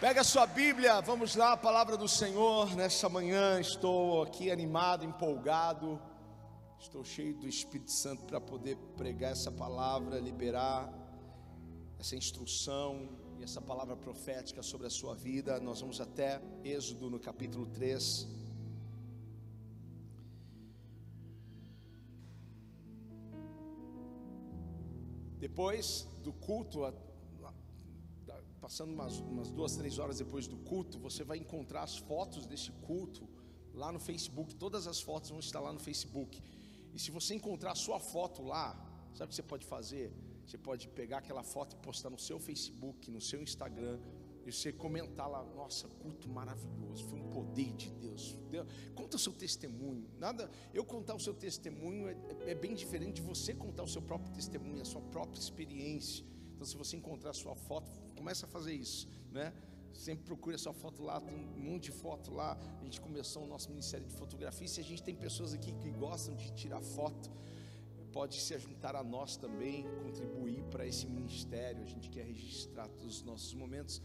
Pega a sua Bíblia, vamos lá, a palavra do Senhor. Nessa manhã estou aqui animado, empolgado. Estou cheio do Espírito Santo para poder pregar essa palavra, liberar essa instrução e essa palavra profética sobre a sua vida. Nós vamos até Êxodo no capítulo 3. Depois do culto, passando umas, umas duas, três horas depois do culto, você vai encontrar as fotos desse culto lá no Facebook. Todas as fotos vão estar lá no Facebook. E se você encontrar a sua foto lá, sabe o que você pode fazer? Você pode pegar aquela foto e postar no seu Facebook, no seu Instagram, e você comentar lá, nossa, culto maravilhoso, foi um poder de Deus. Deus conta o seu testemunho. Nada, eu contar o seu testemunho é, é, bem diferente de você contar o seu próprio testemunho, a sua própria experiência. Então, se você encontrar a sua foto, Começa a fazer isso, né? Sempre procure a sua foto lá, tem um monte de foto lá. A gente começou o nosso ministério de fotografia. Se a gente tem pessoas aqui que gostam de tirar foto, pode se juntar a nós também, contribuir para esse ministério. A gente quer registrar todos os nossos momentos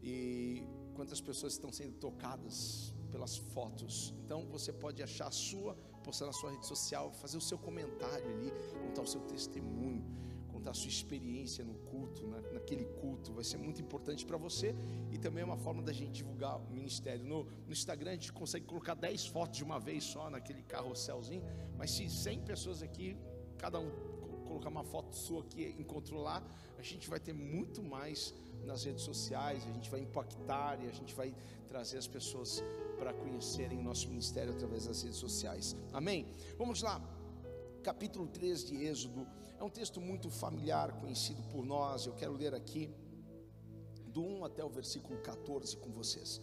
e quantas pessoas estão sendo tocadas pelas fotos. Então você pode achar a sua, postar na sua rede social, fazer o seu comentário ali, contar o seu testemunho contar a sua experiência no culto, na, naquele culto, vai ser muito importante para você e também é uma forma da gente divulgar o ministério. No, no, Instagram a gente consegue colocar 10 fotos de uma vez só naquele carrosselzinho, mas se 100 pessoas aqui, cada um colocar uma foto sua que encontrou lá, a gente vai ter muito mais nas redes sociais, a gente vai impactar e a gente vai trazer as pessoas para conhecerem o nosso ministério através das redes sociais. Amém? Vamos lá. Capítulo 3 de Êxodo é um texto muito familiar, conhecido por nós. Eu quero ler aqui do 1 até o versículo 14 com vocês.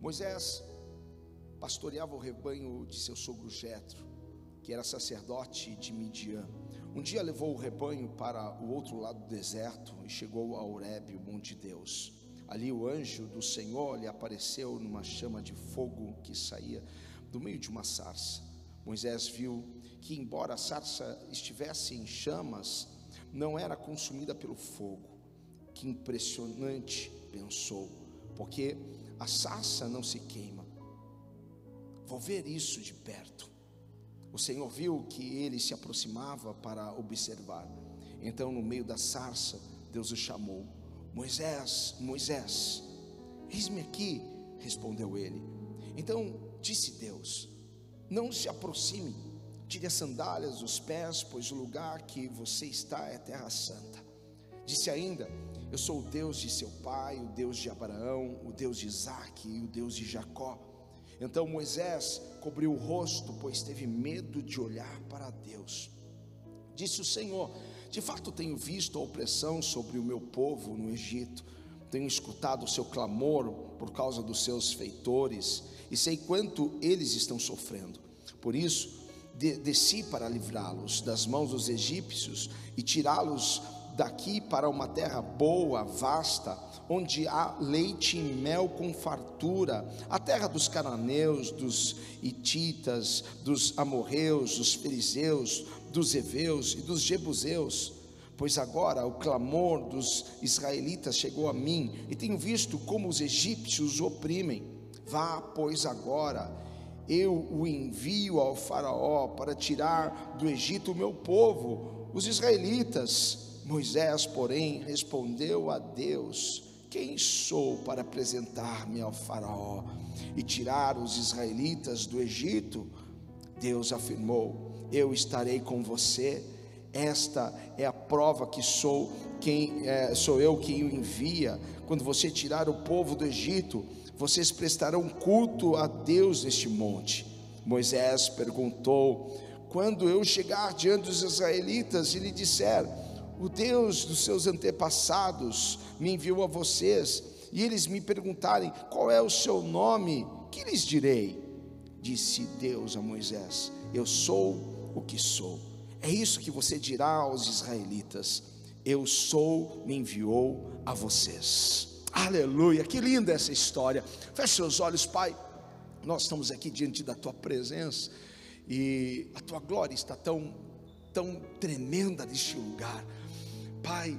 Moisés pastoreava o rebanho de seu sogro Jetro, que era sacerdote de Midian. Um dia levou o rebanho para o outro lado do deserto e chegou a Horebe, o monte de Deus. Ali o anjo do Senhor lhe apareceu numa chama de fogo que saía do meio de uma sarça. Moisés viu que, embora a sarça estivesse em chamas, não era consumida pelo fogo. Que impressionante, pensou, porque a sarça não se queima. Vou ver isso de perto. O Senhor viu que ele se aproximava para observar. Então, no meio da sarça, Deus o chamou: Moisés, Moisés, eis-me aqui, respondeu ele. Então disse Deus: Não se aproxime Tire as sandálias dos pés, pois o lugar que você está é terra santa. Disse ainda: Eu sou o Deus de seu pai, o Deus de Abraão, o Deus de Isaac e o Deus de Jacó. Então Moisés cobriu o rosto, pois teve medo de olhar para Deus. Disse o Senhor: De fato tenho visto a opressão sobre o meu povo no Egito. Tenho escutado o seu clamor por causa dos seus feitores e sei quanto eles estão sofrendo. Por isso, desci para livrá-los das mãos dos egípcios e tirá-los daqui para uma terra boa, vasta, onde há leite e mel com fartura, a terra dos cananeus, dos ititas, dos amorreus, dos fariseus, dos heveus e dos jebuseus. Pois agora o clamor dos israelitas chegou a mim, e tenho visto como os egípcios o oprimem. Vá, pois, agora eu o envio ao Faraó para tirar do Egito o meu povo, os israelitas. Moisés, porém, respondeu a Deus: Quem sou para apresentar-me ao Faraó e tirar os israelitas do Egito? Deus afirmou: Eu estarei com você. Esta é a prova que sou quem é, sou eu quem o envia. Quando você tirar o povo do Egito, vocês prestarão culto a Deus neste monte. Moisés perguntou: Quando eu chegar diante dos israelitas e lhe disser, o Deus dos seus antepassados me enviou a vocês, e eles me perguntarem qual é o seu nome, que lhes direi? Disse Deus a Moisés: Eu sou o que sou. É isso que você dirá aos israelitas: Eu sou, me enviou a vocês. Aleluia, que linda essa história. Feche seus olhos, Pai. Nós estamos aqui diante da tua presença e a tua glória está tão, tão tremenda neste lugar, Pai.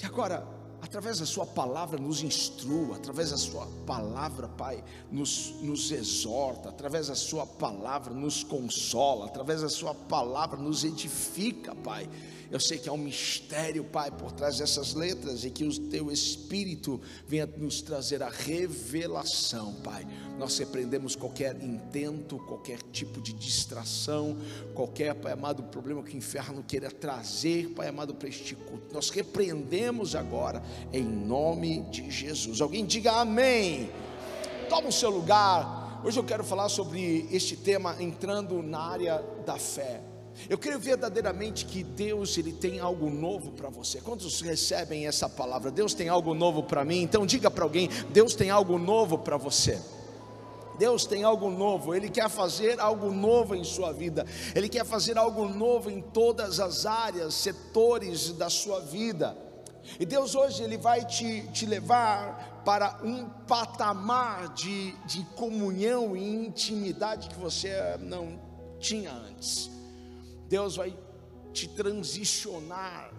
E agora através da Sua palavra, nos instrua, através da Sua palavra, Pai, nos, nos exorta, através da Sua palavra, nos consola, através da Sua palavra, nos edifica, Pai. Eu sei que há um mistério, Pai, por trás dessas letras e que o Teu Espírito venha nos trazer a revelação, Pai. Nós repreendemos qualquer intento, qualquer tipo de distração, qualquer, Pai amado, problema que o inferno queira trazer, Pai amado, para este culto. Nós repreendemos agora, em nome de Jesus. Alguém diga amém. Toma o seu lugar. Hoje eu quero falar sobre este tema entrando na área da fé. Eu creio verdadeiramente que Deus ele tem algo novo para você. Quantos recebem essa palavra? Deus tem algo novo para mim. Então diga para alguém: Deus tem algo novo para você. Deus tem algo novo, Ele quer fazer algo novo em sua vida, Ele quer fazer algo novo em todas as áreas, setores da sua vida. E Deus hoje Ele vai te, te levar para um patamar de, de comunhão e intimidade que você não tinha antes. Deus vai te transicionar,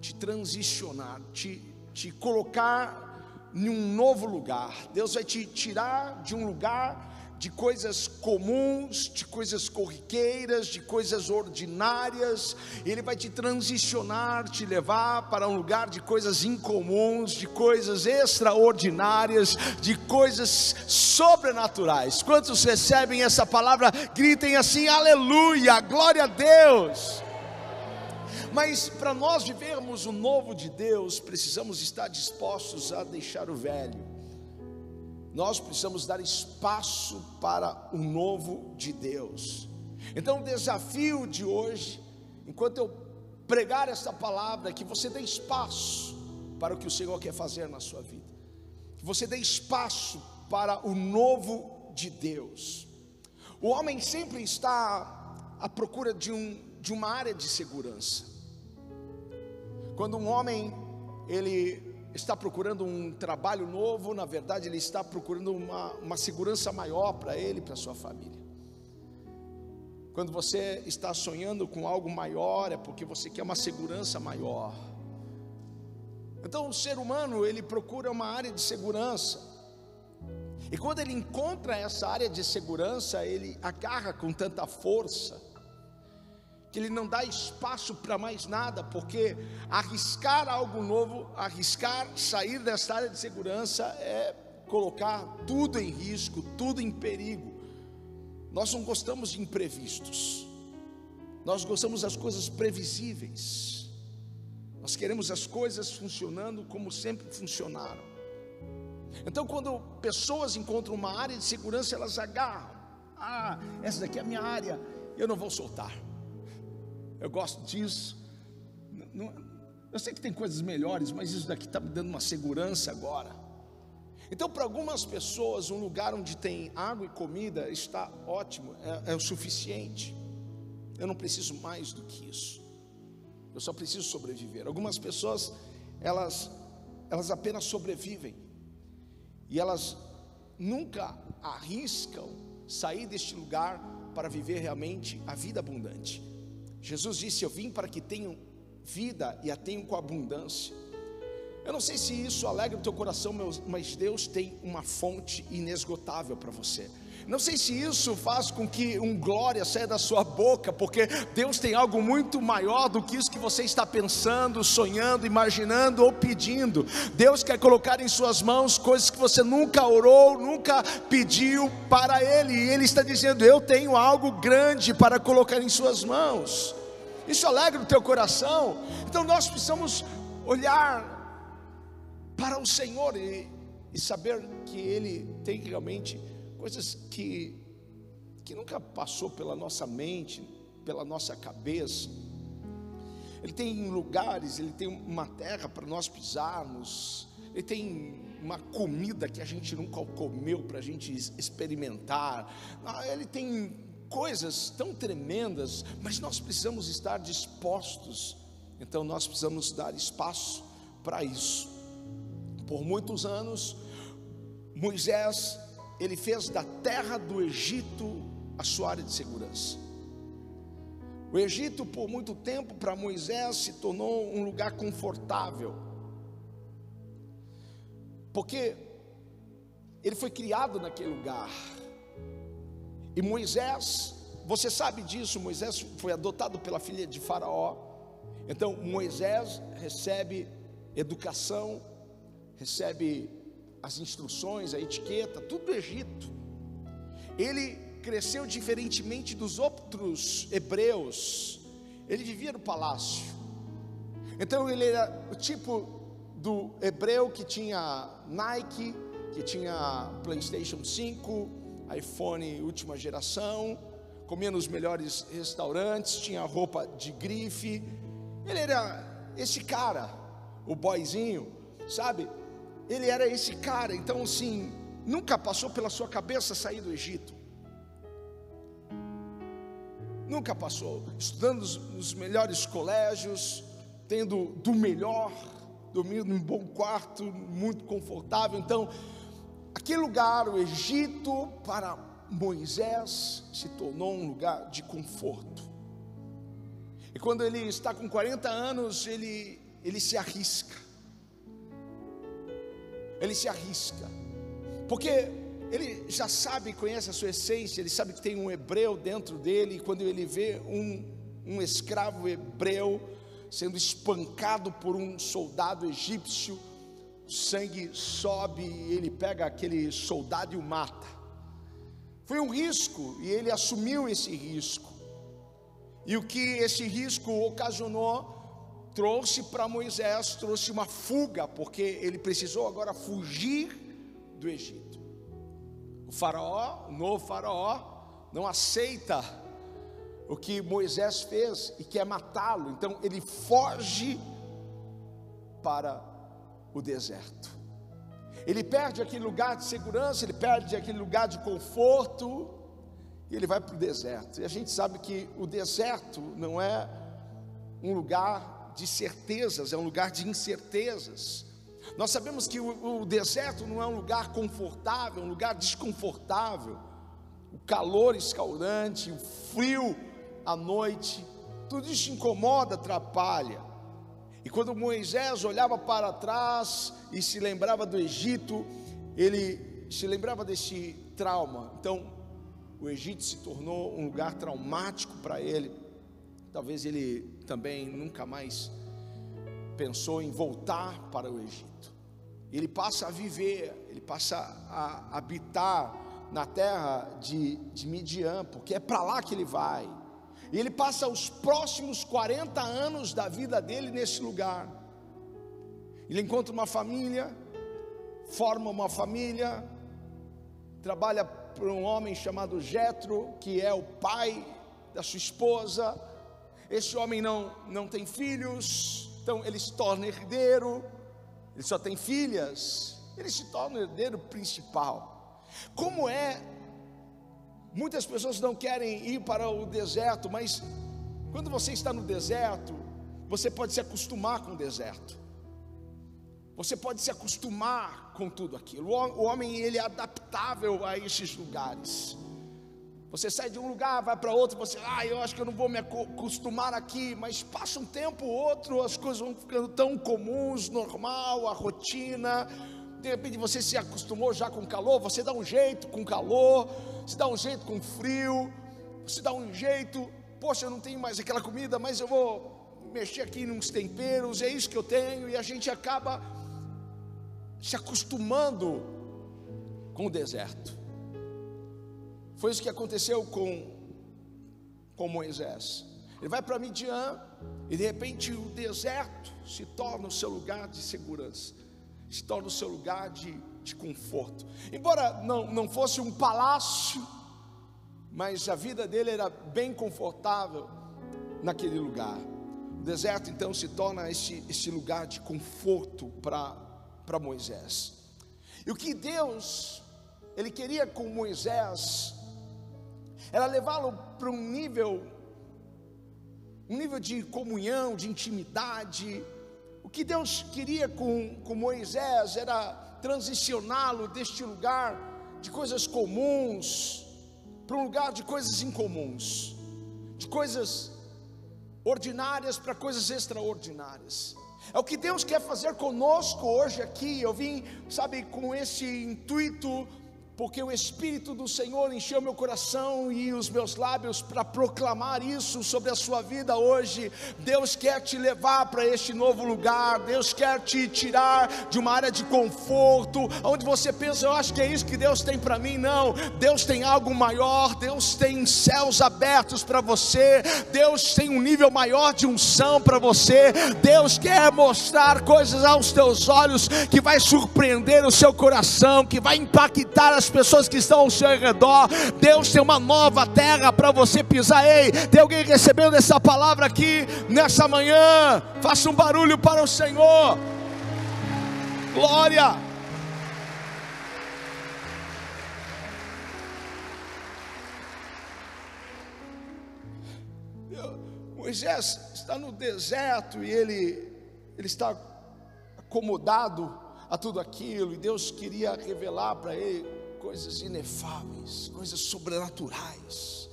te transicionar, te, te colocar em um novo lugar. Deus vai te tirar de um lugar de coisas comuns, de coisas corriqueiras, de coisas ordinárias, Ele vai te transicionar, te levar para um lugar de coisas incomuns, de coisas extraordinárias, de coisas sobrenaturais. Quantos recebem essa palavra? Gritem assim: Aleluia, glória a Deus. Mas para nós vivermos o novo de Deus, precisamos estar dispostos a deixar o velho nós precisamos dar espaço para o novo de Deus. Então, o desafio de hoje, enquanto eu pregar essa palavra, é que você dê espaço para o que o Senhor quer fazer na sua vida, que você dê espaço para o novo de Deus. O homem sempre está à procura de, um, de uma área de segurança. Quando um homem ele está procurando um trabalho novo, na verdade, ele está procurando uma, uma segurança maior para ele e para sua família. Quando você está sonhando com algo maior, é porque você quer uma segurança maior. Então, o ser humano, ele procura uma área de segurança. E quando ele encontra essa área de segurança, ele agarra com tanta força que ele não dá espaço para mais nada, porque arriscar algo novo, arriscar sair dessa área de segurança é colocar tudo em risco, tudo em perigo. Nós não gostamos de imprevistos, nós gostamos das coisas previsíveis, nós queremos as coisas funcionando como sempre funcionaram. Então, quando pessoas encontram uma área de segurança, elas agarram. Ah, essa daqui é a minha área, eu não vou soltar eu gosto disso. eu sei que tem coisas melhores, mas isso daqui está me dando uma segurança agora. Então, para algumas pessoas, um lugar onde tem água e comida está ótimo, é, é o suficiente. Eu não preciso mais do que isso. Eu só preciso sobreviver. Algumas pessoas, elas, elas apenas sobrevivem e elas nunca arriscam sair deste lugar para viver realmente a vida abundante. Jesus disse: Eu vim para que tenham vida e a tenham com abundância. Eu não sei se isso alegra o teu coração, mas Deus tem uma fonte inesgotável para você. Não sei se isso faz com que um glória saia da sua boca, porque Deus tem algo muito maior do que isso que você está pensando, sonhando, imaginando ou pedindo. Deus quer colocar em suas mãos coisas que você nunca orou, nunca pediu para Ele, e Ele está dizendo: Eu tenho algo grande para colocar em suas mãos. Isso alegra o teu coração. Então nós precisamos olhar para o Senhor e, e saber que Ele tem realmente coisas que, que nunca passou pela nossa mente, pela nossa cabeça. Ele tem lugares, ele tem uma terra para nós pisarmos, ele tem uma comida que a gente nunca comeu para a gente experimentar, ah, ele tem coisas tão tremendas, mas nós precisamos estar dispostos, então nós precisamos dar espaço para isso. Por muitos anos, Moisés ele fez da terra do Egito a sua área de segurança. O Egito, por muito tempo, para Moisés, se tornou um lugar confortável. porque ele foi criado naquele lugar. E Moisés, você sabe disso, Moisés foi adotado pela filha de Faraó. Então Moisés recebe educação, recebe as instruções, a etiqueta, tudo do Egito. Ele cresceu diferentemente dos outros hebreus. Ele vivia no palácio. Então ele era o tipo do hebreu que tinha Nike, que tinha PlayStation 5, iPhone última geração, comia nos melhores restaurantes, tinha roupa de grife. Ele era esse cara, o boyzinho, sabe? Ele era esse cara, então assim, nunca passou pela sua cabeça sair do Egito. Nunca passou, estudando nos melhores colégios, tendo do melhor, dormindo num bom quarto, muito confortável. Então, aquele lugar, o Egito, para Moisés, se tornou um lugar de conforto. E quando ele está com 40 anos, ele, ele se arrisca. Ele se arrisca. Porque ele já sabe, conhece a sua essência, ele sabe que tem um hebreu dentro dele, e quando ele vê um, um escravo hebreu sendo espancado por um soldado egípcio, o sangue sobe e ele pega aquele soldado e o mata. Foi um risco e ele assumiu esse risco. E o que esse risco ocasionou, trouxe para Moisés, trouxe uma fuga, porque ele precisou agora fugir do Egito. O faraó, o novo faraó, não aceita o que Moisés fez e quer matá-lo. Então ele foge para o deserto. Ele perde aquele lugar de segurança, ele perde aquele lugar de conforto e ele vai para o deserto. E a gente sabe que o deserto não é um lugar de certezas, é um lugar de incertezas. Nós sabemos que o, o deserto não é um lugar confortável, é um lugar desconfortável. O calor escaldante, o frio à noite, tudo isso incomoda, atrapalha. E quando Moisés olhava para trás e se lembrava do Egito, ele se lembrava desse trauma. Então, o Egito se tornou um lugar traumático para ele. Talvez ele também nunca mais pensou em voltar para o Egito. Ele passa a viver, ele passa a habitar na terra de, de Midian, porque é para lá que ele vai. E ele passa os próximos 40 anos da vida dele nesse lugar. Ele encontra uma família, forma uma família, trabalha para um homem chamado Jetro, que é o pai da sua esposa. Esse homem não, não tem filhos, então ele se torna herdeiro, ele só tem filhas, ele se torna o herdeiro principal. Como é? Muitas pessoas não querem ir para o deserto, mas quando você está no deserto, você pode se acostumar com o deserto. Você pode se acostumar com tudo aquilo. O homem ele é adaptável a esses lugares. Você sai de um lugar, vai para outro, você, ah, eu acho que eu não vou me acostumar aqui, mas passa um tempo outro, as coisas vão ficando tão comuns, normal, a rotina. De repente você se acostumou já com calor, você dá um jeito com calor, você dá um jeito com frio, você dá um jeito, poxa, eu não tenho mais aquela comida, mas eu vou mexer aqui nos temperos, é isso que eu tenho, e a gente acaba se acostumando com o deserto. Foi isso que aconteceu com, com Moisés. Ele vai para Midian e de repente o deserto se torna o seu lugar de segurança, se torna o seu lugar de, de conforto. Embora não, não fosse um palácio, mas a vida dele era bem confortável naquele lugar. O deserto então se torna esse, esse lugar de conforto para Moisés. E o que Deus, Ele queria com Moisés, era levá-lo para um nível, um nível de comunhão, de intimidade. O que Deus queria com, com Moisés era transicioná-lo deste lugar de coisas comuns para um lugar de coisas incomuns, de coisas ordinárias para coisas extraordinárias. É o que Deus quer fazer conosco hoje aqui. Eu vim, sabe, com esse intuito porque o Espírito do Senhor encheu meu coração e os meus lábios para proclamar isso sobre a sua vida hoje. Deus quer te levar para este novo lugar, Deus quer te tirar de uma área de conforto, onde você pensa, eu acho que é isso que Deus tem para mim. Não, Deus tem algo maior, Deus tem céus abertos para você, Deus tem um nível maior de unção para você, Deus quer mostrar coisas aos teus olhos que vai surpreender o seu coração, que vai impactar a as pessoas que estão ao seu redor. Deus tem uma nova terra para você pisar. Ei, tem alguém recebendo essa palavra aqui nessa manhã? Faça um barulho para o Senhor. Glória. Moisés está no deserto e ele, ele está acomodado a tudo aquilo, e Deus queria revelar para ele coisas inefáveis, coisas sobrenaturais.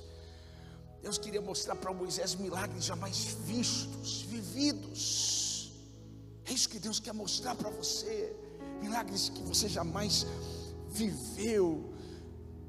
Deus queria mostrar para Moisés milagres jamais vistos, vividos. É isso que Deus quer mostrar para você, milagres que você jamais viveu,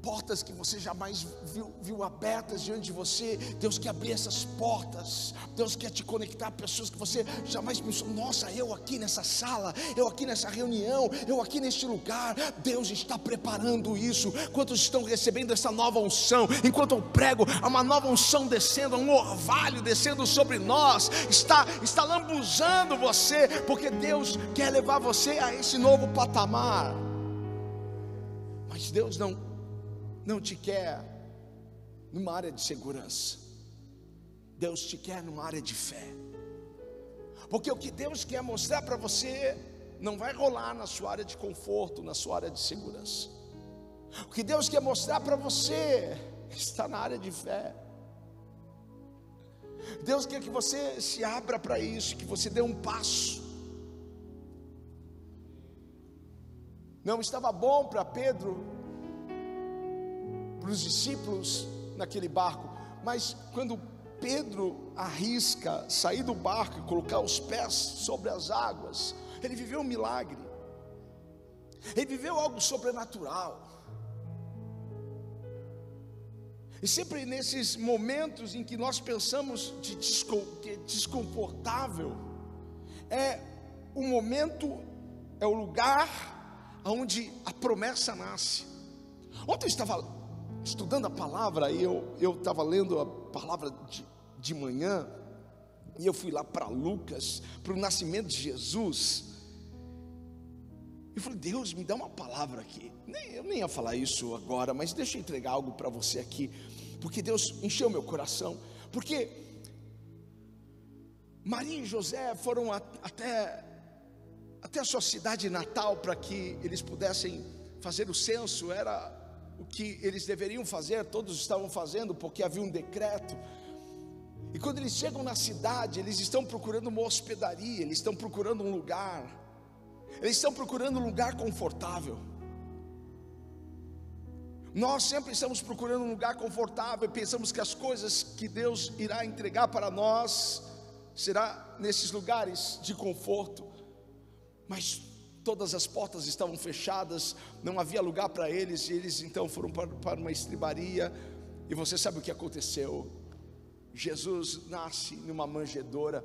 portas que você jamais viu, viu, abertas diante de você. Deus quer abrir essas portas. Deus quer te conectar a pessoas que você jamais pensou. Nossa, eu aqui nessa sala, eu aqui nessa reunião, eu aqui neste lugar. Deus está preparando isso. Quantos estão recebendo essa nova unção? Enquanto eu prego, há uma nova unção descendo, um orvalho descendo sobre nós. Está, está lambuzando você, porque Deus quer levar você a esse novo patamar. Mas Deus não não te quer numa área de segurança. Deus te quer numa área de fé. Porque o que Deus quer mostrar para você não vai rolar na sua área de conforto, na sua área de segurança. O que Deus quer mostrar para você está na área de fé. Deus quer que você se abra para isso, que você dê um passo. Não estava bom para Pedro para os discípulos naquele barco, mas quando Pedro arrisca sair do barco e colocar os pés sobre as águas, ele viveu um milagre, ele viveu algo sobrenatural. E sempre nesses momentos em que nós pensamos de é desconfortável, é o momento, é o lugar onde a promessa nasce. Ontem eu estava estudando a palavra, e eu estava lendo a palavra de, de manhã, e eu fui lá para Lucas, para o nascimento de Jesus. Eu falei, Deus, me dá uma palavra aqui. Nem, eu nem ia falar isso agora, mas deixa eu entregar algo para você aqui, porque Deus encheu meu coração. Porque Maria e José foram a, até, até a sua cidade natal para que eles pudessem fazer o censo, era o que eles deveriam fazer, todos estavam fazendo, porque havia um decreto. E quando eles chegam na cidade, eles estão procurando uma hospedaria, eles estão procurando um lugar, eles estão procurando um lugar confortável. Nós sempre estamos procurando um lugar confortável, pensamos que as coisas que Deus irá entregar para nós será nesses lugares de conforto, mas todas as portas estavam fechadas, não havia lugar para eles, e eles então foram para, uma estribaria, e você sabe o que aconteceu? Jesus nasce numa manjedoura,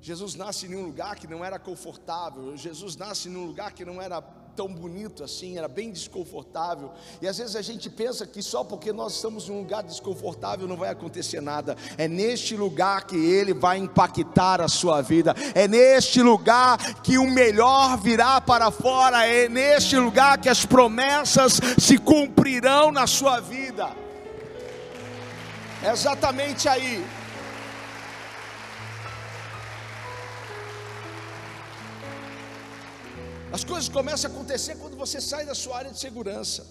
Jesus nasce em um lugar que não era confortável, Jesus nasce num lugar que não era tão bonito assim, era bem desconfortável. E às vezes a gente pensa que só porque nós estamos em um lugar desconfortável não vai acontecer nada. É neste lugar que ele vai impactar a sua vida. É neste lugar que o melhor virá para fora. É neste lugar que as promessas se cumprirão na sua vida. É exatamente aí. As coisas começam a acontecer quando você sai da sua área de segurança.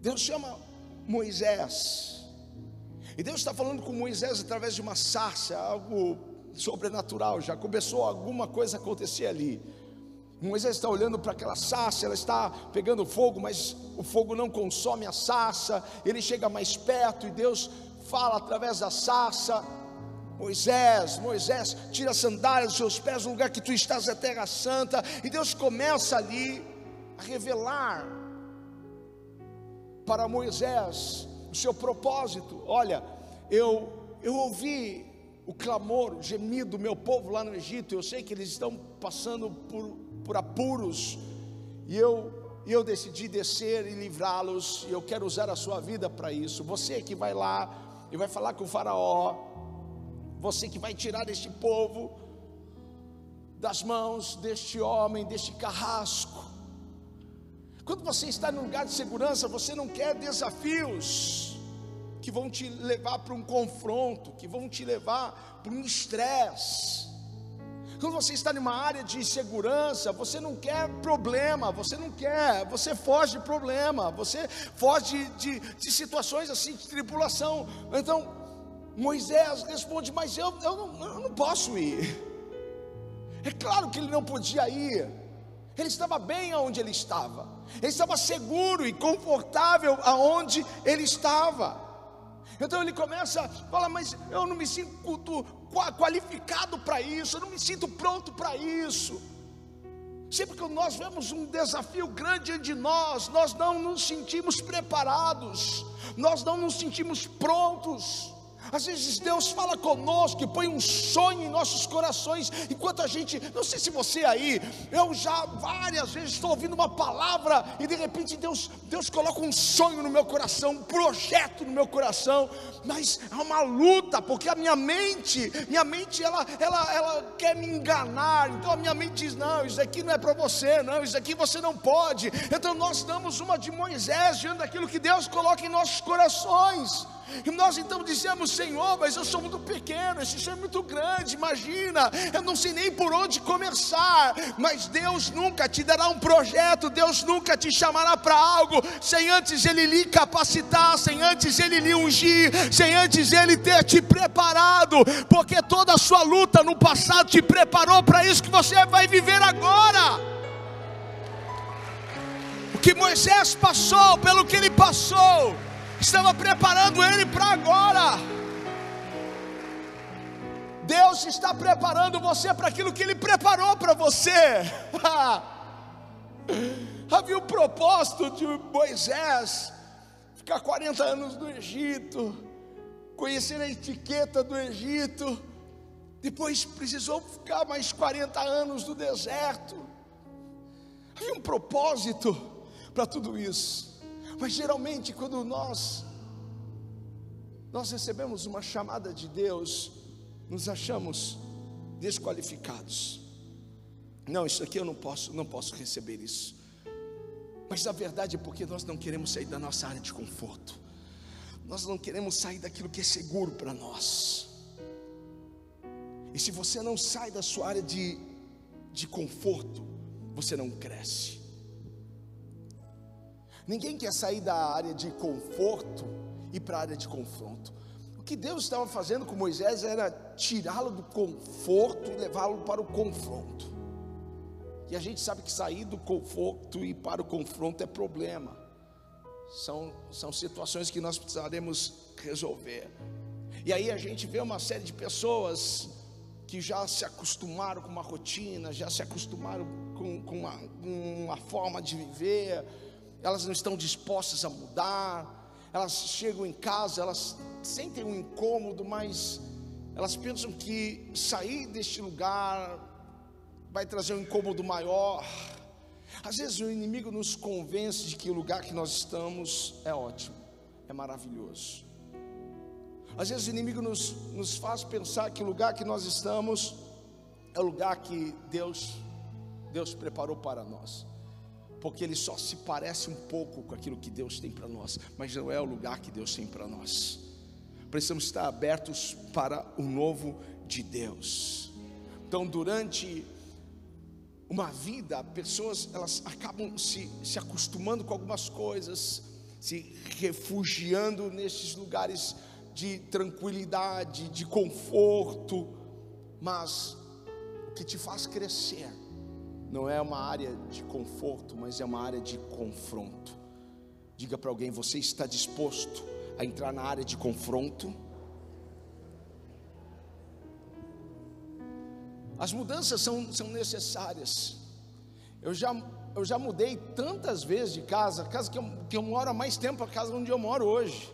Deus chama Moisés. E Deus está falando com Moisés através de uma sarça, algo sobrenatural. Já começou alguma coisa a acontecer ali. Moisés está olhando para aquela sarça, ela está pegando fogo, mas o fogo não consome a sarça. Ele chega mais perto e Deus fala através da sarça. Moisés, Moisés, tira a sandália dos seus pés, no lugar que tu estás é terra santa, e Deus começa ali a revelar para Moisés o seu propósito. Olha, eu eu ouvi o clamor, o gemido do meu povo lá no Egito. Eu sei que eles estão passando por, por apuros, e eu eu decidi descer e livrá-los, e eu quero usar a sua vida para isso. Você que vai lá e vai falar com o Faraó, você que vai tirar este povo das mãos deste homem, deste carrasco. Quando você está num lugar de segurança, você não quer desafios que vão te levar para um confronto, que vão te levar para um estresse. Quando você está numa área de segurança, você não quer problema, você não quer, você foge de problema, você foge de, de, de situações assim de tribulação. Então, Moisés responde: Mas eu, eu, não, eu não posso ir. É claro que ele não podia ir, ele estava bem aonde ele estava, ele estava seguro e confortável aonde ele estava. Então ele começa a falar, mas eu não me sinto qualificado para isso, eu não me sinto pronto para isso. Sempre que nós vemos um desafio grande de nós, nós não nos sentimos preparados, nós não nos sentimos prontos. Às vezes Deus fala conosco e põe um sonho em nossos corações, enquanto a gente, não sei se você aí, eu já várias vezes estou ouvindo uma palavra e de repente Deus, Deus coloca um sonho no meu coração, um projeto no meu coração, mas é uma luta, porque a minha mente, minha mente ela, ela, ela quer me enganar, então a minha mente diz: não, isso aqui não é para você, não, isso aqui você não pode. Então nós damos uma de Moisés diante daquilo que Deus coloca em nossos corações. E nós então dizemos, Senhor, mas eu sou muito pequeno, esse sonho é muito grande, imagina, eu não sei nem por onde começar. Mas Deus nunca te dará um projeto, Deus nunca te chamará para algo, sem antes Ele lhe capacitar, sem antes Ele lhe ungir, sem antes Ele ter te preparado, porque toda a sua luta no passado te preparou para isso que você vai viver agora. O que Moisés passou, pelo que ele passou, estava preparando ele para agora. Deus está preparando você para aquilo que Ele preparou para você. Havia o propósito de Moisés ficar 40 anos no Egito, conhecer a etiqueta do Egito, depois precisou ficar mais 40 anos no deserto. Havia um propósito para tudo isso. Mas geralmente quando nós nós recebemos uma chamada de Deus, nos achamos desqualificados. Não, isso aqui eu não posso, não posso receber isso. Mas na verdade é porque nós não queremos sair da nossa área de conforto. Nós não queremos sair daquilo que é seguro para nós. E se você não sai da sua área de, de conforto, você não cresce. Ninguém quer sair da área de conforto e para a área de confronto. O que Deus estava fazendo com Moisés era tirá-lo do conforto e levá-lo para o confronto. E a gente sabe que sair do conforto e para o confronto é problema. São, são situações que nós precisaremos resolver. E aí a gente vê uma série de pessoas que já se acostumaram com uma rotina, já se acostumaram com, com, uma, uma forma de viver, elas não estão dispostas a mudar, elas chegam em casa, elas sentem um incômodo, mas elas pensam que sair deste lugar vai trazer um incômodo maior. Às vezes o inimigo nos convence de que o lugar que nós estamos é ótimo, é maravilhoso. Às vezes o inimigo nos, nos faz pensar que o lugar que nós estamos é o lugar que Deus, Deus preparou para nós porque ele só se parece um pouco com aquilo que Deus tem para nós, mas não é o lugar que Deus tem para nós. Precisamos estar abertos para o novo de Deus. Então, durante uma vida, pessoas elas acabam se, se acostumando com algumas coisas, se refugiando nesses lugares de tranquilidade, de conforto, mas o que te faz crescer não é uma área de conforto, mas é uma área de confronto. Diga para alguém: você está disposto a entrar na área de confronto? As mudanças são, são necessárias. Eu já, eu já mudei tantas vezes de casa, a casa que eu, que eu moro há mais tempo, a casa onde eu moro hoje.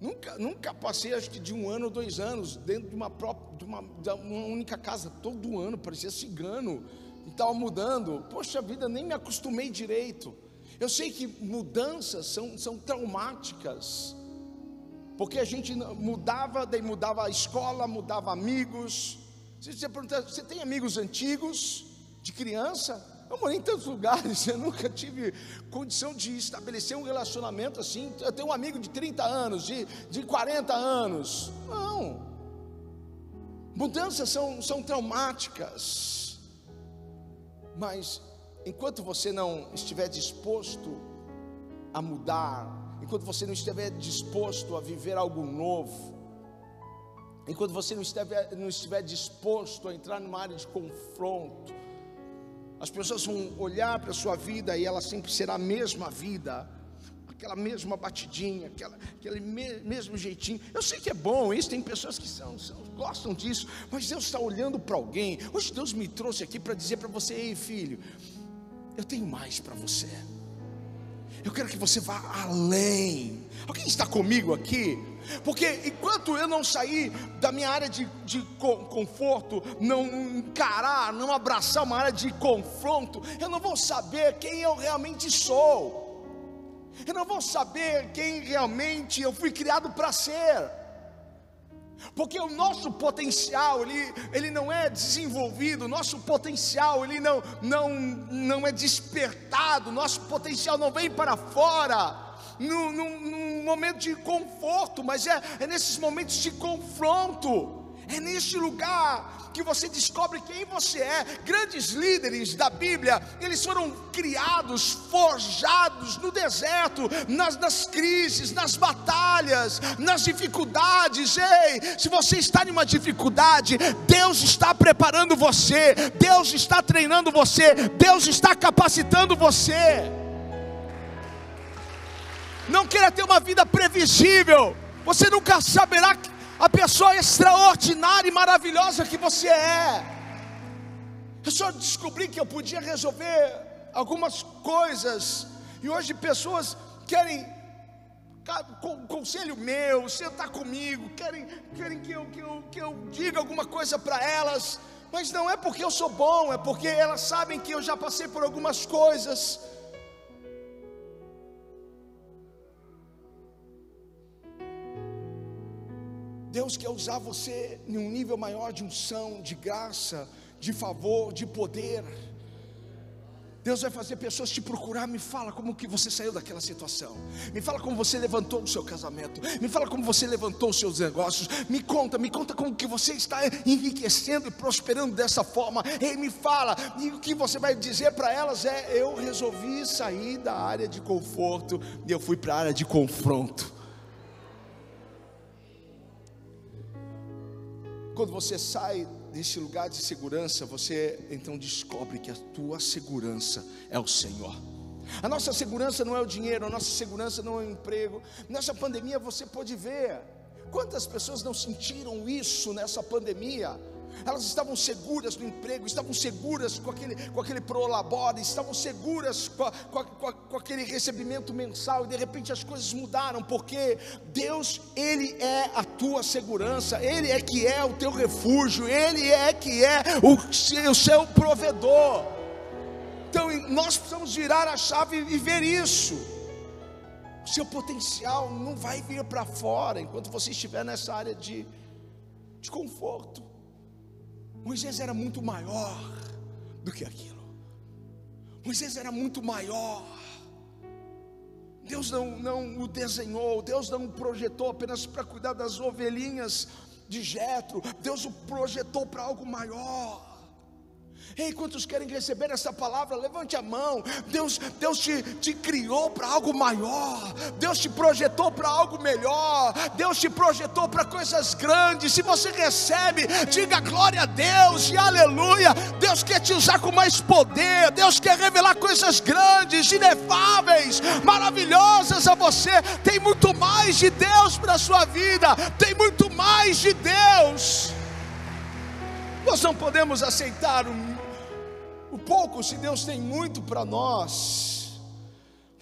Nunca, nunca passei, acho que de um ano ou dois anos, dentro de uma, própria, de uma, de uma única casa, todo ano, parecia cigano, e estava mudando. Poxa vida, nem me acostumei direito. Eu sei que mudanças são, são traumáticas, porque a gente mudava, daí mudava a escola, mudava amigos. Se você perguntar, você tem amigos antigos, de criança? Eu morei em tantos lugares, eu nunca tive condição de estabelecer um relacionamento assim. Eu tenho um amigo de 30 anos, de, de 40 anos. Não. Mudanças são, são traumáticas. Mas enquanto você não estiver disposto a mudar, enquanto você não estiver disposto a viver algo novo, enquanto você não estiver, não estiver disposto a entrar numa área de confronto, as pessoas vão olhar para a sua vida e ela sempre será a mesma vida, aquela mesma batidinha, aquela, aquele me, mesmo jeitinho. Eu sei que é bom isso, tem pessoas que são, são gostam disso, mas Deus está olhando para alguém. Hoje Deus me trouxe aqui para dizer para você: ei filho, eu tenho mais para você. Eu quero que você vá além. Alguém está comigo aqui? Porque enquanto eu não sair da minha área de, de conforto, não encarar, não abraçar uma área de confronto, eu não vou saber quem eu realmente sou. Eu não vou saber quem realmente eu fui criado para ser. Porque o nosso potencial, ele, ele não é desenvolvido, o nosso potencial, ele não, não, não é despertado, nosso potencial não vem para fora num, num, num momento de conforto, mas é, é nesses momentos de confronto. É neste lugar que você descobre quem você é. Grandes líderes da Bíblia, eles foram criados, forjados no deserto, nas, nas crises, nas batalhas, nas dificuldades. Ei, se você está em uma dificuldade, Deus está preparando você, Deus está treinando você, Deus está capacitando você. Não queira ter uma vida previsível. Você nunca saberá a pessoa extraordinária e maravilhosa que você é. Eu só descobri que eu podia resolver algumas coisas. E hoje pessoas querem conselho meu, sentar comigo, querem, querem que, eu, que, eu, que eu diga alguma coisa para elas, mas não é porque eu sou bom, é porque elas sabem que eu já passei por algumas coisas. Deus quer usar você em um nível maior de unção, de graça, de favor, de poder. Deus vai fazer pessoas te procurar, me fala como que você saiu daquela situação. Me fala como você levantou o seu casamento. Me fala como você levantou os seus negócios. Me conta, me conta como que você está enriquecendo e prosperando dessa forma. Ei, me fala. E o que você vai dizer para elas é: eu resolvi sair da área de conforto e eu fui para a área de confronto. Quando você sai desse lugar de segurança, você então descobre que a tua segurança é o Senhor. A nossa segurança não é o dinheiro, a nossa segurança não é o emprego. Nessa pandemia você pode ver quantas pessoas não sentiram isso nessa pandemia elas estavam seguras no emprego, estavam seguras com aquele, com aquele prolabore, estavam seguras com, a, com, a, com, aquele recebimento mensal, e de repente as coisas mudaram, porque Deus, Ele é a tua segurança, Ele é que é o teu refúgio, Ele é que é o o seu provedor. Então nós precisamos virar a chave e ver isso. Seu potencial não vai vir para fora enquanto você estiver nessa área de, de conforto. Moisés era muito maior do que aquilo. Moisés era muito maior. Deus não, não o desenhou, Deus não o projetou apenas para cuidar das ovelhinhas de Jetro. Deus o projetou para algo maior. Ei, quantos querem receber essa palavra? Levante a mão. Deus, Deus te, te criou para algo maior. Deus te projetou para algo melhor. Deus te projetou para coisas grandes. Se você recebe, diga glória a Deus e aleluia. Deus quer te usar com mais poder. Deus quer revelar coisas grandes, inefáveis, maravilhosas a você. Tem muito mais de Deus para a sua vida. Tem muito mais de Deus. Nós não podemos aceitar o, o pouco se Deus tem muito para nós.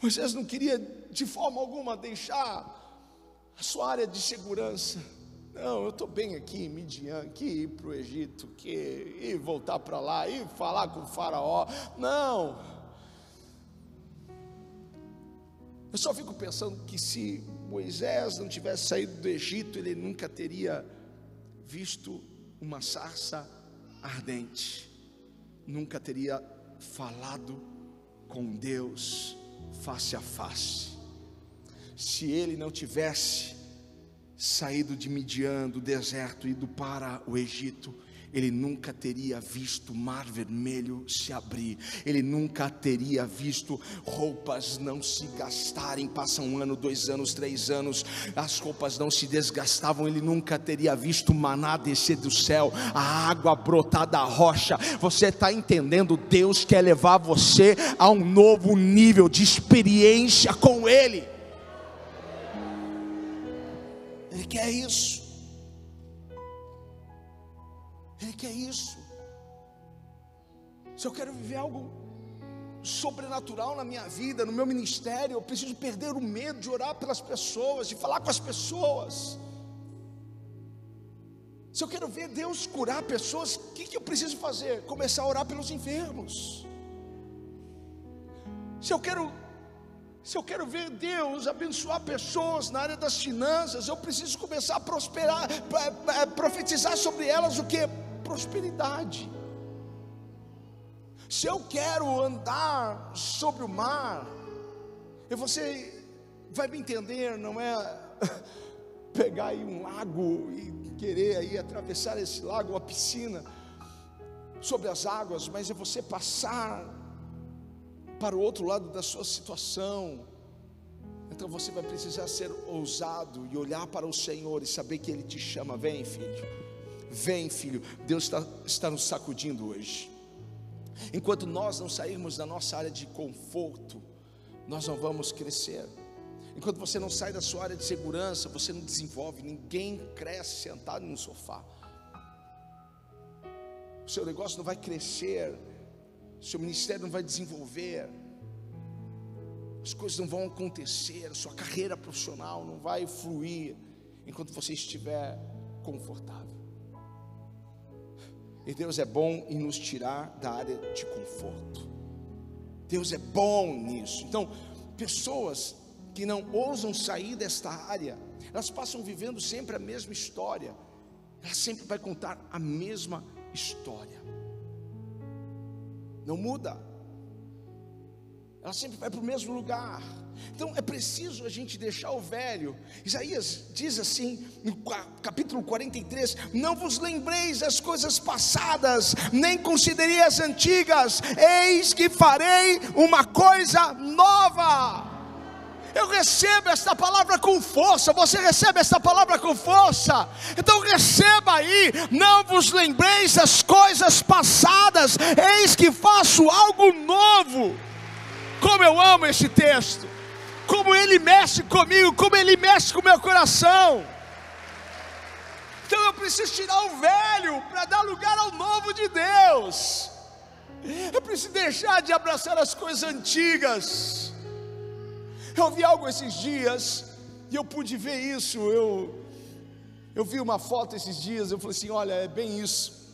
Moisés não queria de forma alguma deixar a sua área de segurança. Não, eu estou bem aqui em Midian, que ir para o Egito, que ir voltar para lá, ir falar com o faraó. Não. Eu só fico pensando que se Moisés não tivesse saído do Egito, ele nunca teria visto uma sarça ardente, nunca teria falado com Deus face a face. Se ele não tivesse saído de Midian, do deserto, ido para o Egito, ele nunca teria visto mar vermelho se abrir, ele nunca teria visto roupas não se gastarem. Passa um ano, dois anos, três anos, as roupas não se desgastavam, ele nunca teria visto maná descer do céu, a água brotar da rocha. Você está entendendo? Deus quer levar você a um novo nível de experiência com Ele. Ele quer isso. Ele quer isso. Se eu quero viver algo sobrenatural na minha vida, no meu ministério, eu preciso perder o medo de orar pelas pessoas, de falar com as pessoas. Se eu quero ver Deus curar pessoas, o que, que eu preciso fazer? Começar a orar pelos enfermos. Se eu quero se eu quero ver Deus abençoar pessoas na área das finanças, eu preciso começar a prosperar, profetizar sobre elas o que? Prosperidade. Se eu quero andar sobre o mar, e você vai me entender, não é pegar aí um lago e querer aí atravessar esse lago, uma piscina sobre as águas, mas é você passar para o outro lado da sua situação. Então você vai precisar ser ousado e olhar para o Senhor e saber que Ele te chama, vem filho. Vem, filho, Deus está, está nos sacudindo hoje. Enquanto nós não sairmos da nossa área de conforto, nós não vamos crescer. Enquanto você não sai da sua área de segurança, você não desenvolve, ninguém cresce sentado no sofá. O seu negócio não vai crescer, o seu ministério não vai desenvolver, as coisas não vão acontecer, a sua carreira profissional não vai fluir enquanto você estiver confortável. E Deus é bom em nos tirar da área de conforto. Deus é bom nisso. Então, pessoas que não ousam sair desta área, elas passam vivendo sempre a mesma história. Ela sempre vai contar a mesma história. Não muda. Ela sempre vai para o mesmo lugar. Então é preciso a gente deixar o velho. Isaías diz assim, no capítulo 43: Não vos lembreis das coisas passadas, nem considerei as antigas, eis que farei uma coisa nova. Eu recebo esta palavra com força. Você recebe esta palavra com força. Então receba aí. Não vos lembreis das coisas passadas. Eis que faço algo novo. Como eu amo esse texto como Ele mexe comigo, como Ele mexe com o meu coração. Então eu preciso tirar o velho para dar lugar ao novo de Deus. Eu preciso deixar de abraçar as coisas antigas. Eu vi algo esses dias e eu pude ver isso. Eu, eu vi uma foto esses dias. Eu falei assim: olha, é bem isso.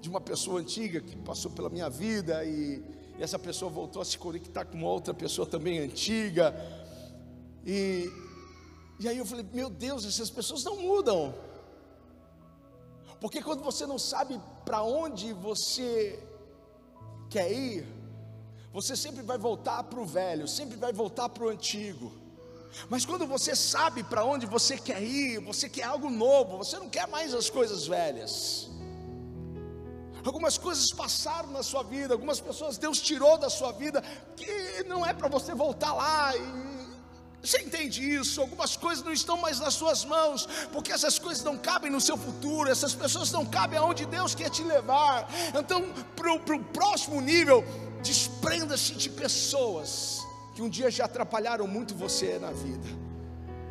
De uma pessoa antiga que passou pela minha vida e e essa pessoa voltou a se conectar com uma outra pessoa também antiga. E, e aí eu falei: Meu Deus, essas pessoas não mudam. Porque quando você não sabe para onde você quer ir, você sempre vai voltar para o velho, sempre vai voltar para o antigo. Mas quando você sabe para onde você quer ir, você quer algo novo, você não quer mais as coisas velhas. Algumas coisas passaram na sua vida, algumas pessoas Deus tirou da sua vida, que não é para você voltar lá e você entende isso? Algumas coisas não estão mais nas suas mãos, porque essas coisas não cabem no seu futuro, essas pessoas não cabem aonde Deus quer te levar. Então, para o próximo nível, desprenda-se de pessoas que um dia já atrapalharam muito você na vida,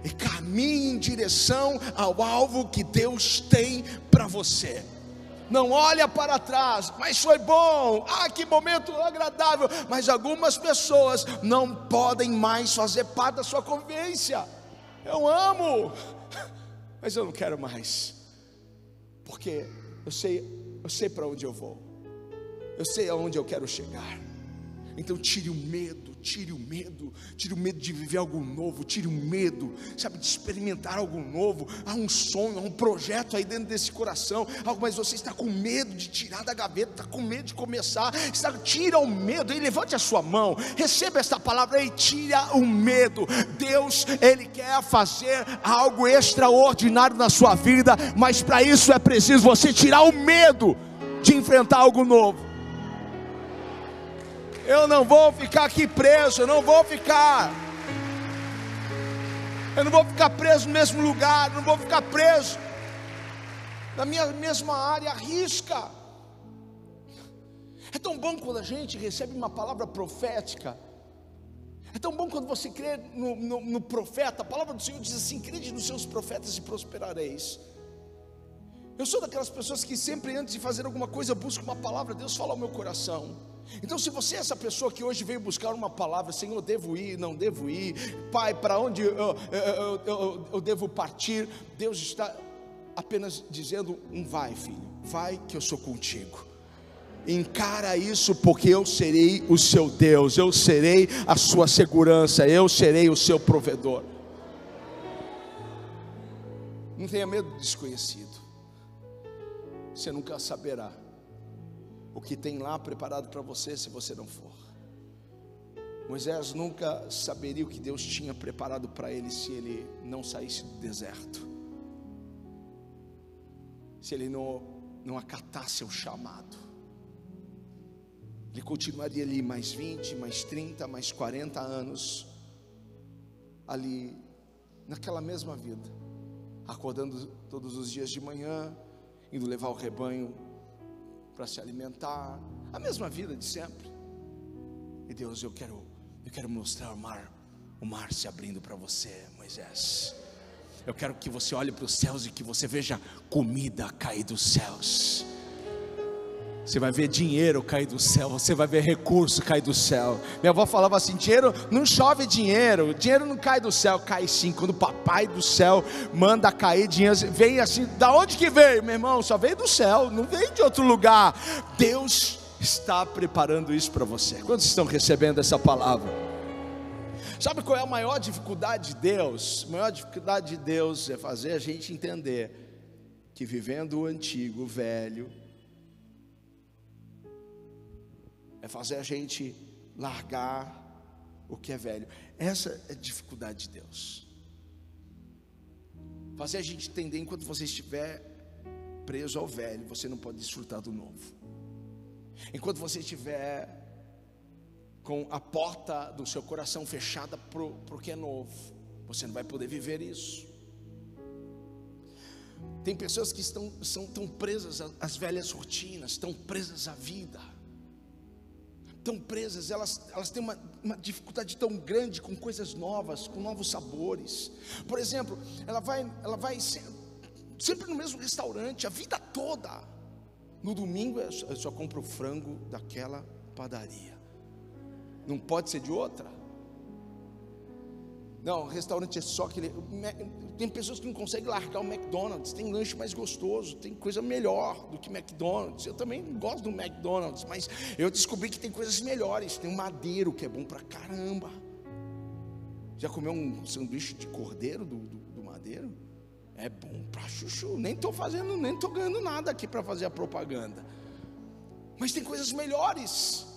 e caminhe em direção ao alvo que Deus tem para você. Não olha para trás, mas foi bom, ah, que momento agradável. Mas algumas pessoas não podem mais fazer parte da sua convivência. Eu amo, mas eu não quero mais, porque eu sei, eu sei para onde eu vou, eu sei aonde eu quero chegar. Então tire o medo, tire o medo, tire o medo de viver algo novo, tire o medo, sabe, de experimentar algo novo. Há um sonho, há um projeto aí dentro desse coração. Algo, mas você está com medo de tirar da gaveta, está com medo de começar. Está, tira o medo e levante a sua mão, receba esta palavra e tira o medo. Deus, Ele quer fazer algo extraordinário na sua vida, mas para isso é preciso você tirar o medo de enfrentar algo novo. Eu não vou ficar aqui preso, eu não vou ficar. Eu não vou ficar preso no mesmo lugar, eu não vou ficar preso na minha mesma área, arrisca. É tão bom quando a gente recebe uma palavra profética. É tão bom quando você crê no, no, no profeta. A palavra do Senhor diz assim: crede nos seus profetas e prosperareis. Eu sou daquelas pessoas que sempre antes de fazer alguma coisa busco uma palavra. Deus fala ao meu coração. Então, se você é essa pessoa que hoje veio buscar uma palavra, Senhor, devo ir, não devo ir, Pai, para onde eu, eu, eu, eu, devo partir, Deus está apenas dizendo: um vai, filho, vai que eu sou contigo. Encara isso, porque eu serei o seu Deus, eu serei a sua segurança, eu serei o seu provedor. Não tenha medo do desconhecido, você nunca saberá o que tem lá preparado para você se você não for. Moisés nunca saberia o que Deus tinha preparado para ele se ele não saísse do deserto, se ele não, não acatasse o chamado. Ele continuaria ali mais 20, mais 30, mais 40 anos, ali, naquela mesma vida, acordando todos os dias de manhã, indo levar o rebanho para se alimentar, a mesma vida de sempre. E Deus, eu quero, eu quero mostrar o mar, o mar se abrindo para você, Moisés. Eu quero que você olhe para os céus e que você veja comida cair dos céus. Você vai ver dinheiro cair do céu, você vai ver recurso cair do céu. Minha avó falava assim: dinheiro não chove dinheiro, dinheiro não cai do céu, cai sim. Quando o papai do céu manda cair dinheiro, vem assim, da onde que veio, meu irmão? Só veio do céu, não veio de outro lugar. Deus está preparando isso para você. Quantos estão recebendo essa palavra? Sabe qual é a maior dificuldade de Deus? A maior dificuldade de Deus é fazer a gente entender que vivendo o antigo, o velho, é fazer a gente largar o que é velho. Essa é a dificuldade de Deus. Fazer a gente entender enquanto você estiver preso ao velho, você não pode desfrutar do novo. Enquanto você estiver com a porta do seu coração fechada para o que é novo, você não vai poder viver isso. Tem pessoas que estão são tão presas às velhas rotinas, estão presas à vida tão presas, elas, elas têm uma, uma dificuldade tão grande com coisas novas, com novos sabores. Por exemplo, ela vai, ela vai sempre no mesmo restaurante a vida toda. No domingo eu só, eu só compro frango daquela padaria. Não pode ser de outra. Não, restaurante é só aquele. Tem pessoas que não conseguem largar o McDonald's. Tem lanche mais gostoso, tem coisa melhor do que McDonald's. Eu também gosto do McDonald's, mas eu descobri que tem coisas melhores. Tem um madeiro que é bom pra caramba. Já comeu um sanduíche de cordeiro do, do, do madeiro? É bom pra chuchu. Nem estou fazendo, nem estou ganhando nada aqui para fazer a propaganda. Mas tem coisas melhores.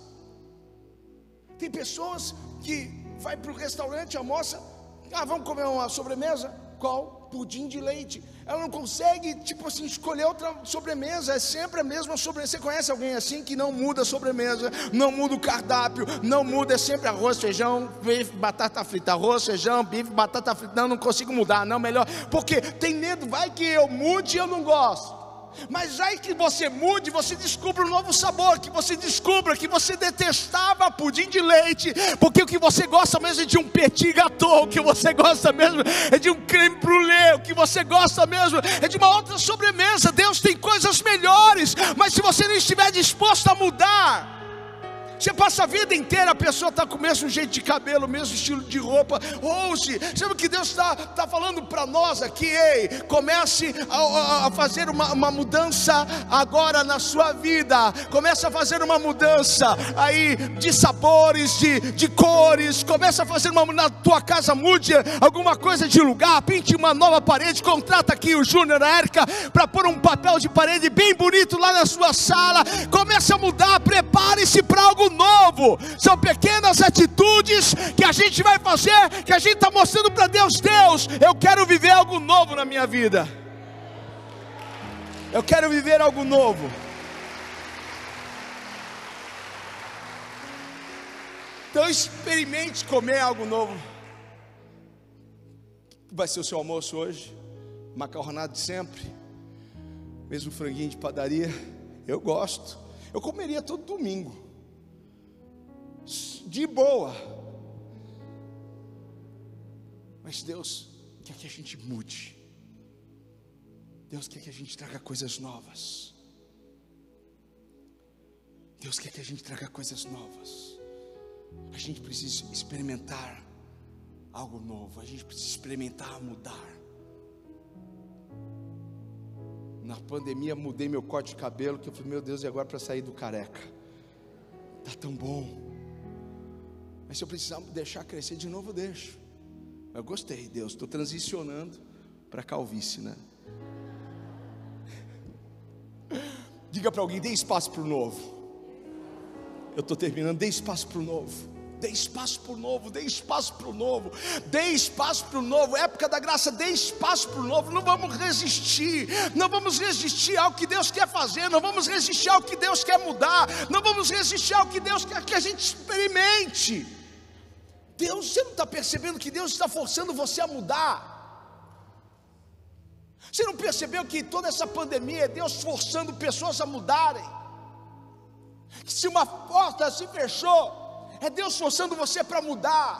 Tem pessoas que vai para o restaurante, almoça, ah, vamos comer uma sobremesa? Qual? Pudim de leite. Ela não consegue, tipo assim, escolher outra sobremesa, é sempre a mesma sobremesa. Você conhece alguém assim que não muda a sobremesa, não muda o cardápio, não muda, é sempre arroz, feijão, bife, batata frita, arroz, feijão, bife, batata frita. Não, não consigo mudar, não, melhor. Porque tem medo, vai que eu mude e eu não gosto. Mas aí que você mude, você descubra um novo sabor, que você descubra que você detestava pudim de leite, porque o que você gosta mesmo é de um petit gâteau, o que você gosta mesmo é de um creme brulee, o que você gosta mesmo é de uma outra sobremesa. Deus tem coisas melhores, mas se você não estiver disposto a mudar, você passa a vida inteira, a pessoa está com o mesmo jeito de cabelo, o mesmo estilo de roupa. Ouça, sabe o que Deus está tá falando para nós aqui? Ei, comece a, a fazer uma, uma, mudança agora na sua vida. Comece a fazer uma mudança aí de sabores, de, de cores. Comece a fazer uma na tua casa, mude alguma coisa de lugar, pinte uma nova parede. Contrata aqui o Júnior, a Érica, para pôr um papel de parede bem bonito lá na sua sala. Comece a mudar, prepare-se para algo novo. São pequenas atitudes que a gente vai fazer, que a gente está mostrando para Deus: Deus, eu quero viver algo novo na minha vida. Eu quero viver algo novo. Então experimente comer algo novo. Vai ser o seu almoço hoje? Macarronado de sempre? Mesmo franguinho de padaria? Eu gosto. Eu comeria todo domingo de boa. Mas Deus quer que a gente mude. Deus quer que a gente traga coisas novas. Deus quer que a gente traga coisas novas. A gente precisa experimentar algo novo. A gente precisa experimentar mudar. Na pandemia mudei meu corte de cabelo, que eu falei, meu Deus, e agora para sair do careca? Tá tão bom. Mas se eu precisar deixar crescer de novo, eu deixo. Eu gostei, Deus, estou transicionando para calvície, né? Diga para alguém, dê espaço para o novo. Eu estou terminando, dê espaço para o novo. Dê espaço para o novo, dê espaço para o novo, dê espaço para o novo, época da graça, dê espaço para o novo. Não vamos resistir, não vamos resistir ao que Deus quer fazer, não vamos resistir ao que Deus quer mudar, não vamos resistir ao que Deus quer que a gente experimente. Deus, você não está percebendo que Deus está forçando você a mudar? Você não percebeu que toda essa pandemia é Deus forçando pessoas a mudarem? Que se uma porta se fechou, é Deus forçando você para mudar.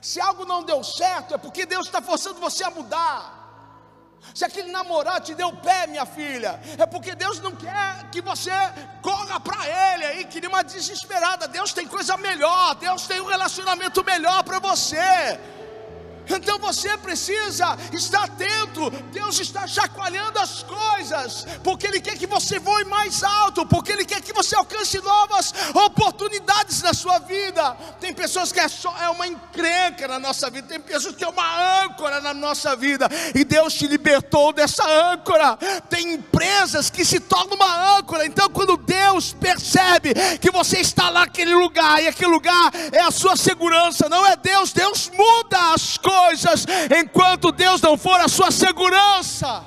Se algo não deu certo, é porque Deus está forçando você a mudar. Se aquele namorado te deu pé, minha filha, é porque Deus não quer que você corra para Ele aí, que uma desesperada. Deus tem coisa melhor, Deus tem um relacionamento melhor para você. Então você precisa estar atento. Deus está chacoalhando as coisas, porque Ele quer que você voe mais alto, porque Ele quer que você alcance novas oportunidades na sua vida. Tem pessoas que é só é uma encrenca na nossa vida, tem pessoas que é uma âncora na nossa vida, e Deus te libertou dessa âncora. Tem empresas que se tornam uma âncora. Então, quando Deus percebe que você está lá naquele lugar, e aquele lugar é a sua segurança, não é Deus, Deus muda as coisas enquanto Deus não for a sua segurança.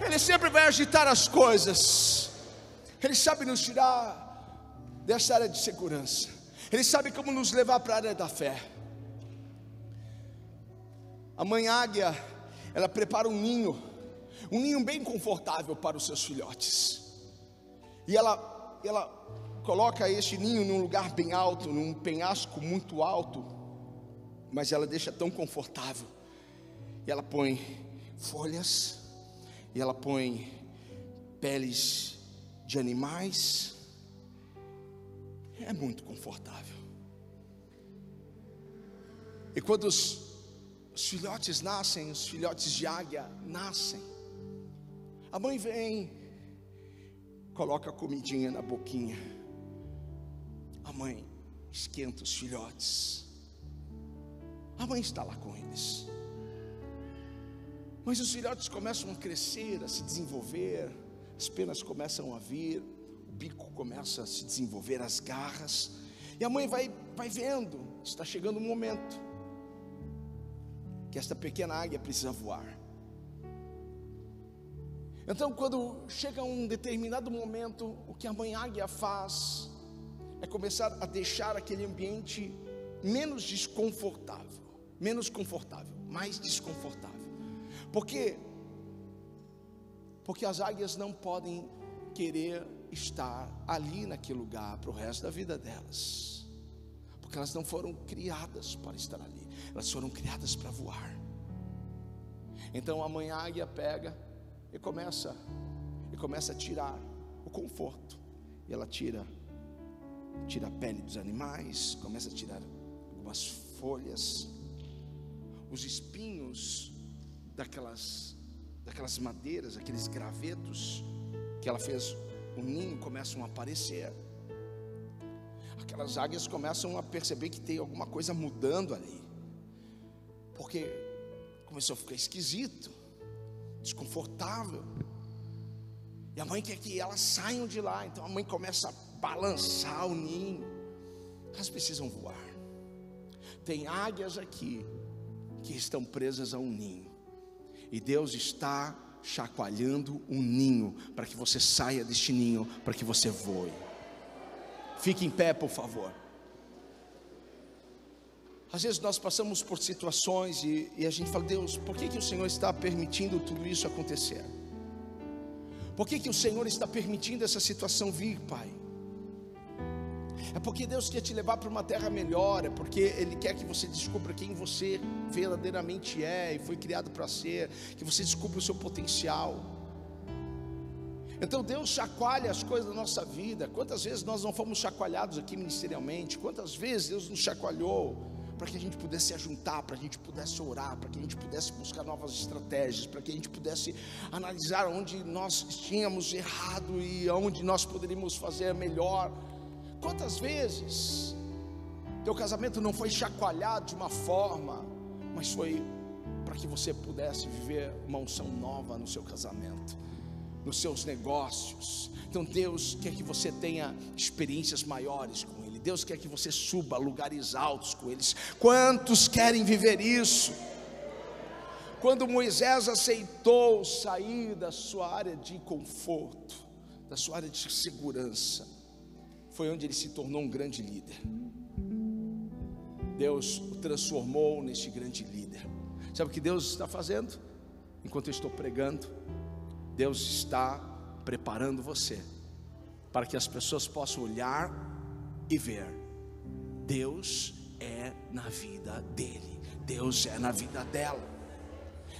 Ele sempre vai agitar as coisas. Ele sabe nos tirar dessa área de segurança. Ele sabe como nos levar para a área da fé. A mãe águia, ela prepara um ninho, um ninho bem confortável para os seus filhotes. E ela, ela coloca este ninho num lugar bem alto, num penhasco muito alto mas ela deixa tão confortável. E ela põe folhas, e ela põe peles de animais. É muito confortável. E quando os, os filhotes nascem, os filhotes de águia nascem, a mãe vem, coloca a comidinha na boquinha. A mãe esquenta os filhotes a mãe está lá com eles. Mas os filhotes começam a crescer, a se desenvolver, as penas começam a vir, o bico começa a se desenvolver, as garras, e a mãe vai, vai vendo, está chegando um momento que esta pequena águia precisa voar. Então, quando chega um determinado momento, o que a mãe águia faz é começar a deixar aquele ambiente menos desconfortável menos confortável, mais desconfortável. Porque Porque as águias não podem querer estar ali naquele lugar para o resto da vida delas. Porque elas não foram criadas para estar ali, elas foram criadas para voar. Então a águia pega e começa e começa a tirar o conforto. E ela tira tira a pele dos animais, começa a tirar algumas folhas, os espinhos daquelas daquelas madeiras, aqueles gravetos que ela fez o ninho começam a aparecer. Aquelas águias começam a perceber que tem alguma coisa mudando ali. Porque começou a ficar esquisito, desconfortável. E a mãe quer que elas saiam de lá. Então a mãe começa a balançar o ninho. Elas precisam voar. Tem águias aqui que estão presas a um ninho. E Deus está chacoalhando um ninho para que você saia deste ninho, para que você voe. Fique em pé, por favor. Às vezes nós passamos por situações e, e, a gente fala, Deus, por que, que o Senhor está permitindo tudo isso acontecer? Por que, que o Senhor está permitindo essa situação vir, Pai? É porque Deus quer te levar para uma terra melhor, é porque Ele quer que você descubra quem você verdadeiramente é e foi criado para ser, que você descubra o seu potencial. Então Deus chacoalha as coisas da nossa vida. Quantas vezes nós não fomos chacoalhados aqui ministerialmente? Quantas vezes Deus nos chacoalhou para que a gente pudesse se juntar, para que a gente pudesse orar, para que a gente pudesse buscar novas estratégias, para que a gente pudesse analisar onde nós tínhamos errado e onde nós poderíamos fazer melhor. Quantas vezes teu casamento não foi chacoalhado de uma forma, mas foi para que você pudesse viver uma unção nova no seu casamento, nos seus negócios. Então Deus quer que você tenha experiências maiores com. Deus quer que você suba a lugares altos com eles. Quantos querem viver isso? Quando Moisés aceitou sair da sua área de conforto, da sua área de segurança, foi onde ele se tornou um grande líder. Deus o transformou neste grande líder. Sabe o que Deus está fazendo? Enquanto eu estou pregando, Deus está preparando você para que as pessoas possam olhar e ver. Deus é na vida dele, Deus é na vida dela.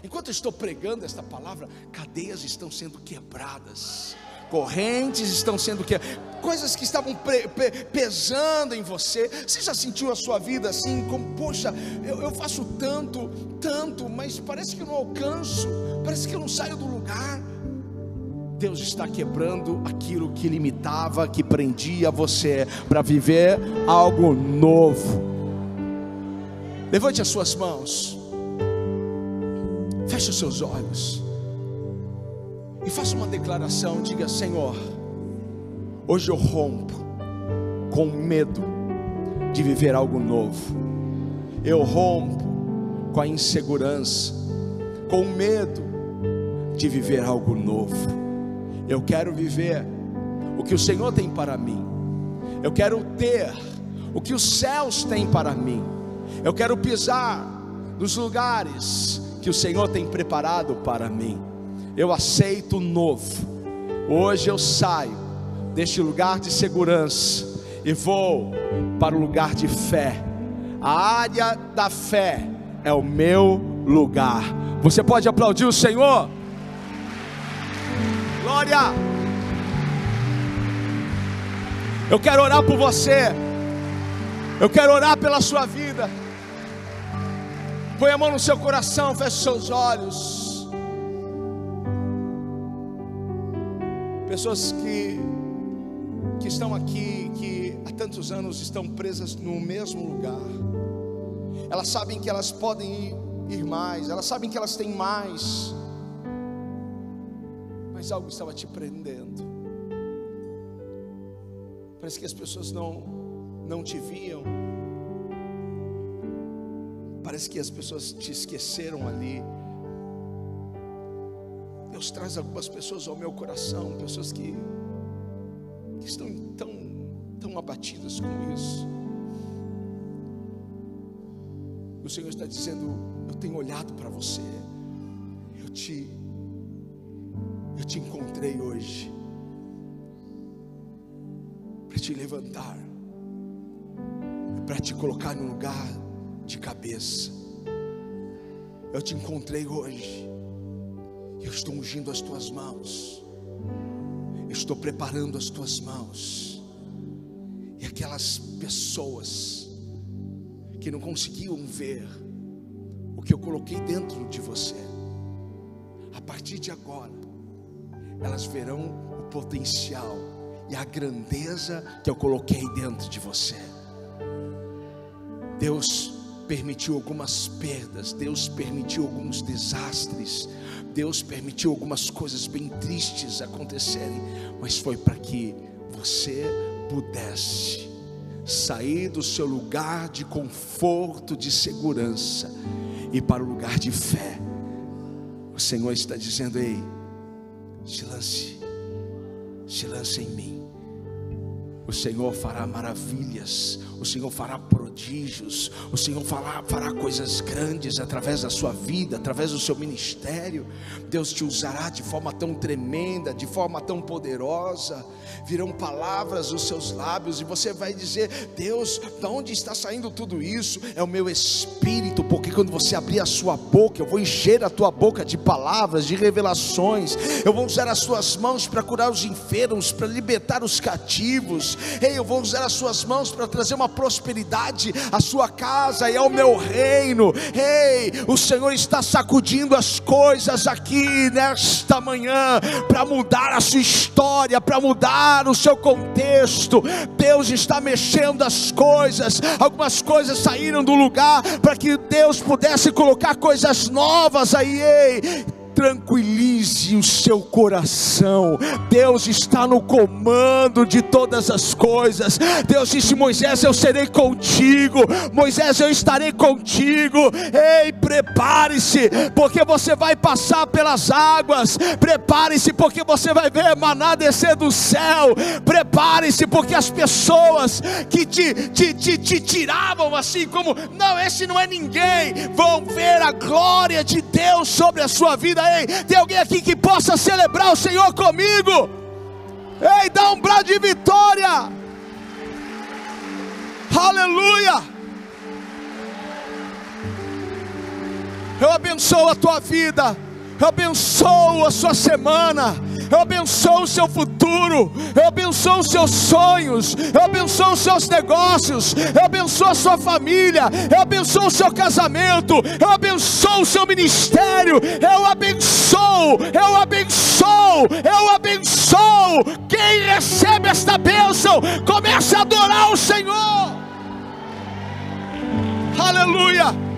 Enquanto eu estou pregando esta palavra, cadeias estão sendo quebradas correntes estão sendo que coisas que estavam pre, pe, pesando em você. Você já sentiu a sua vida assim, como poxa, eu, eu faço tanto, tanto, mas parece que eu não alcanço, parece que eu não saio do lugar. Deus está quebrando aquilo que limitava, que prendia você para viver algo novo. Levante as suas mãos. Feche os seus olhos e faça uma declaração, diga: Senhor, hoje eu rompo com medo de viver algo novo. Eu rompo com a insegurança, com medo de viver algo novo. Eu quero viver o que o Senhor tem para mim. Eu quero ter o que os céus têm para mim. Eu quero pisar nos lugares que o Senhor tem preparado para mim eu aceito o novo. Hoje eu saio deste lugar de segurança e vou para o lugar de fé. A área da fé é o meu lugar. Você pode aplaudir o Senhor? Glória! Eu quero orar por você. Eu quero orar pela sua vida. Põe a mão no seu coração, feche seus olhos. Pessoas que, que estão aqui, que há tantos anos estão presas no mesmo lugar. Elas sabem que elas podem ir, ir mais, elas sabem que elas têm mais, mas algo estava te prendendo. Parece que as pessoas não, não te viam. Parece que as pessoas te esqueceram ali. Deus traz algumas pessoas ao meu coração, pessoas que, que estão tão, tão abatidas com isso. O Senhor está dizendo: Eu tenho olhado para você, eu te, Eu te encontrei hoje para te levantar, para te colocar no lugar de cabeça. Eu te encontrei hoje. Eu estou ungindo as tuas mãos. Eu estou preparando as tuas mãos. E aquelas pessoas que não conseguiam ver o que eu coloquei dentro de você, a partir de agora, elas verão o potencial e a grandeza que eu coloquei dentro de você. Deus permitiu algumas perdas, Deus permitiu alguns desastres, Deus permitiu algumas coisas bem tristes acontecerem, mas foi para que você pudesse sair do seu lugar de conforto, de segurança e para o lugar de fé. O Senhor está dizendo: Ei, se lance, se lance em mim. O Senhor fará maravilhas, o Senhor fará prodígios, o Senhor fará, fará coisas grandes através da sua vida, através do seu ministério. Deus te usará de forma tão tremenda, de forma tão poderosa. Virão palavras dos seus lábios e você vai dizer: Deus, de onde está saindo tudo isso? É o meu espírito, porque quando você abrir a sua boca, eu vou encher a tua boca de palavras, de revelações. Eu vou usar as suas mãos para curar os enfermos, para libertar os cativos. Ei, eu vou usar as suas mãos para trazer uma prosperidade à sua casa e ao meu reino. Ei, o Senhor está sacudindo as coisas aqui nesta manhã para mudar a sua história, para mudar o seu contexto. Deus está mexendo as coisas. Algumas coisas saíram do lugar para que Deus pudesse colocar coisas novas aí. Ei, tranquilize o seu coração. Deus está no comando de todas as coisas. Deus disse: Moisés, eu serei contigo. Moisés, eu estarei contigo. Ei, prepare-se, porque você vai passar pelas águas. Prepare-se, porque você vai ver maná descer do céu. Prepare-se, porque as pessoas que te, te, te, te tiravam assim, como não, esse não é ninguém, vão ver a glória de Deus sobre a sua vida Tem alguém aqui que possa celebrar o Senhor comigo? Ei, dá um brado de vitória. Aleluia. Eu abençoo a tua vida. Eu abençoo a sua semana. Eu abençoo o seu futuro, eu abençoo os seus sonhos, eu abençoo os seus negócios, eu abençoo a sua família, eu abençoo o seu casamento, eu abençoo o seu ministério, eu abençoo, eu abençoo, eu abençoo. Quem recebe esta bênção, comece a adorar o Senhor. Aleluia.